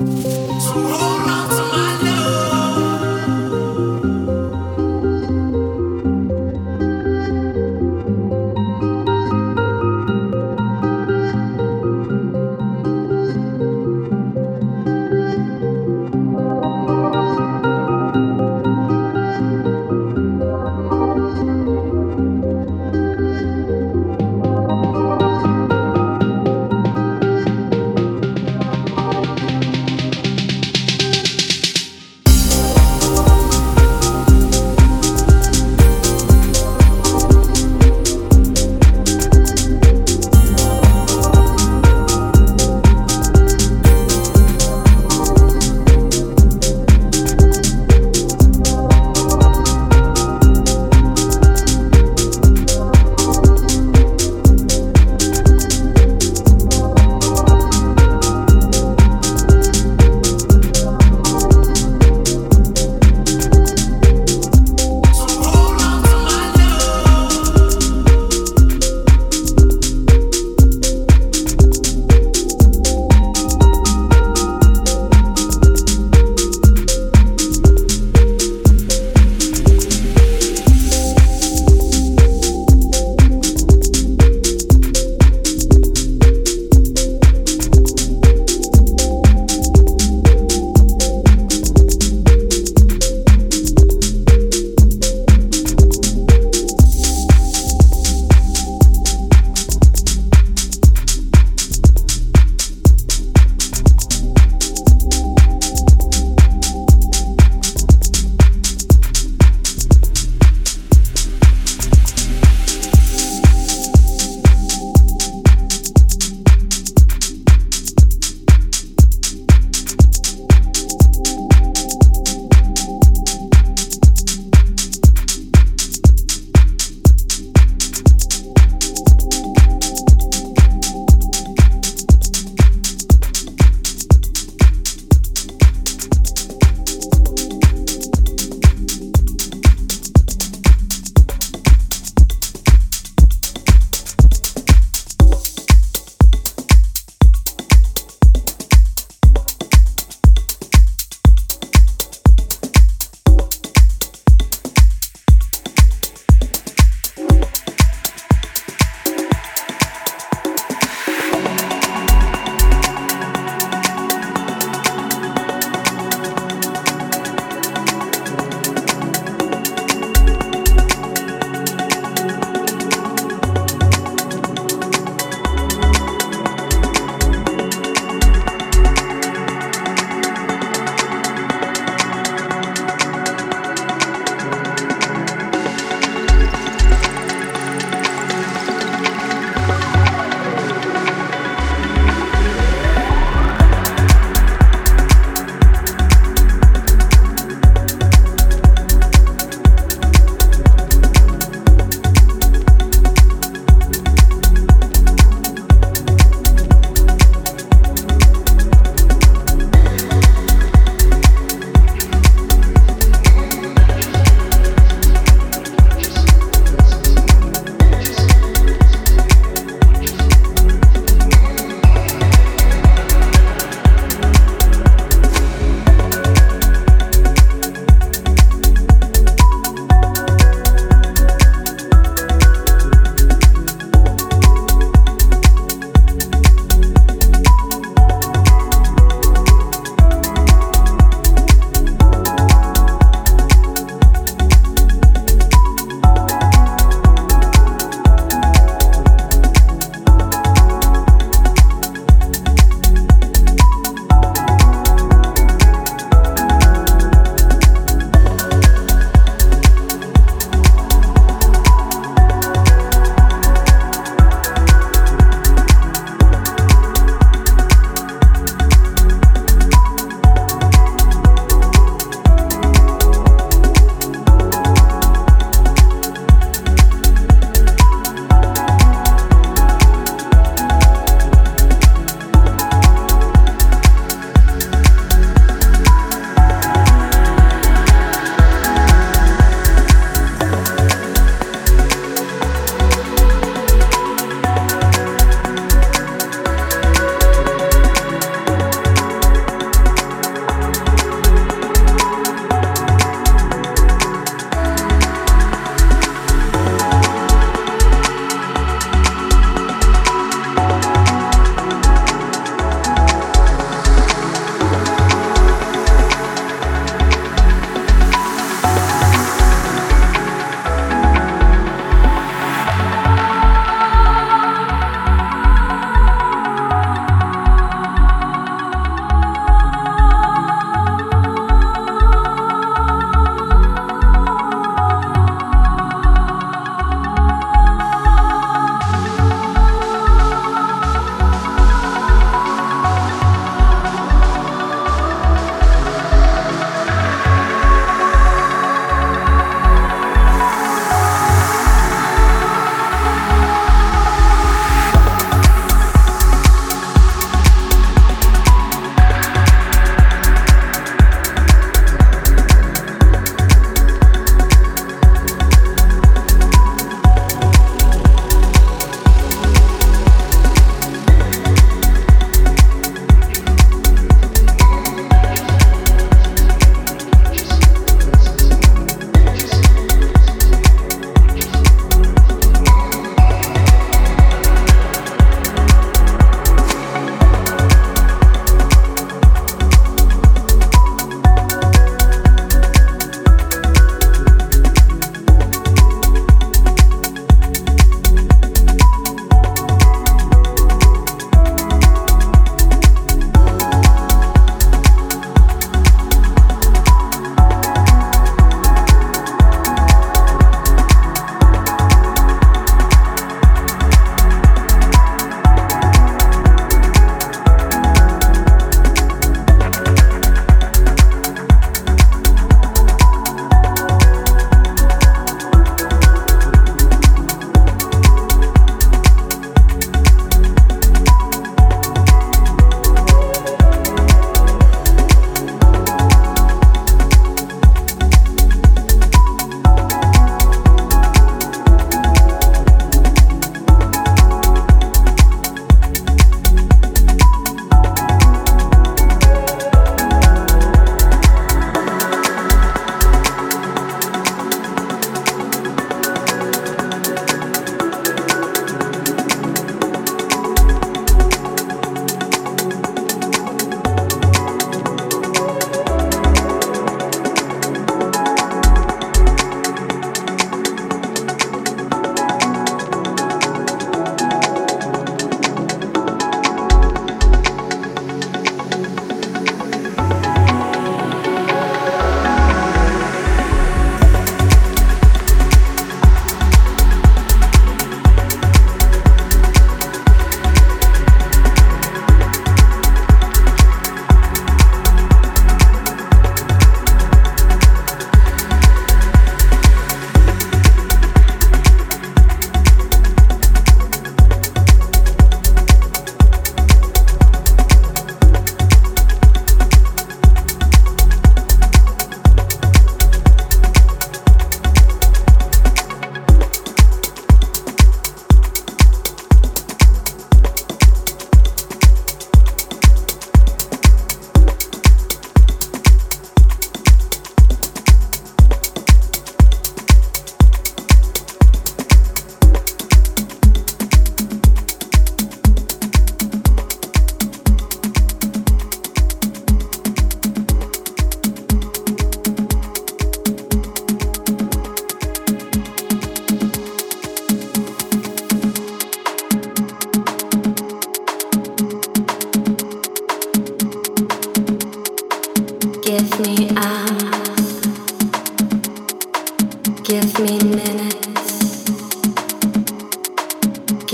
So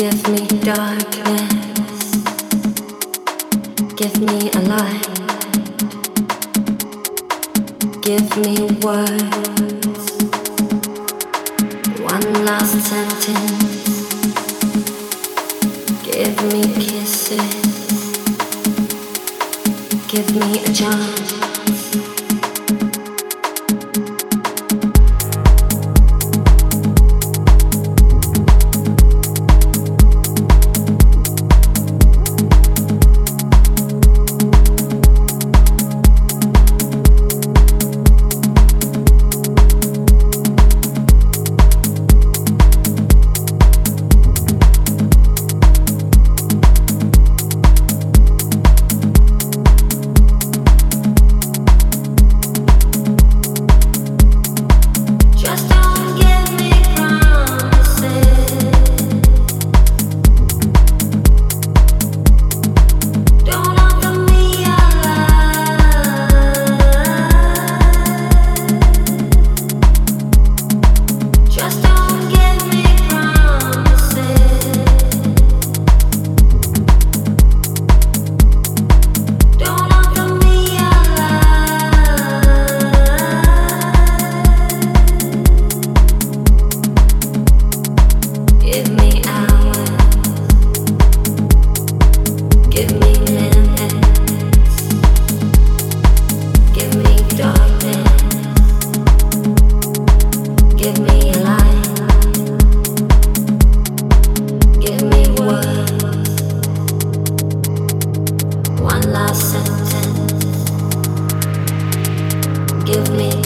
Give me darkness. Give me a light. Give me words. One last sentence. Give me kisses. Give me a chance.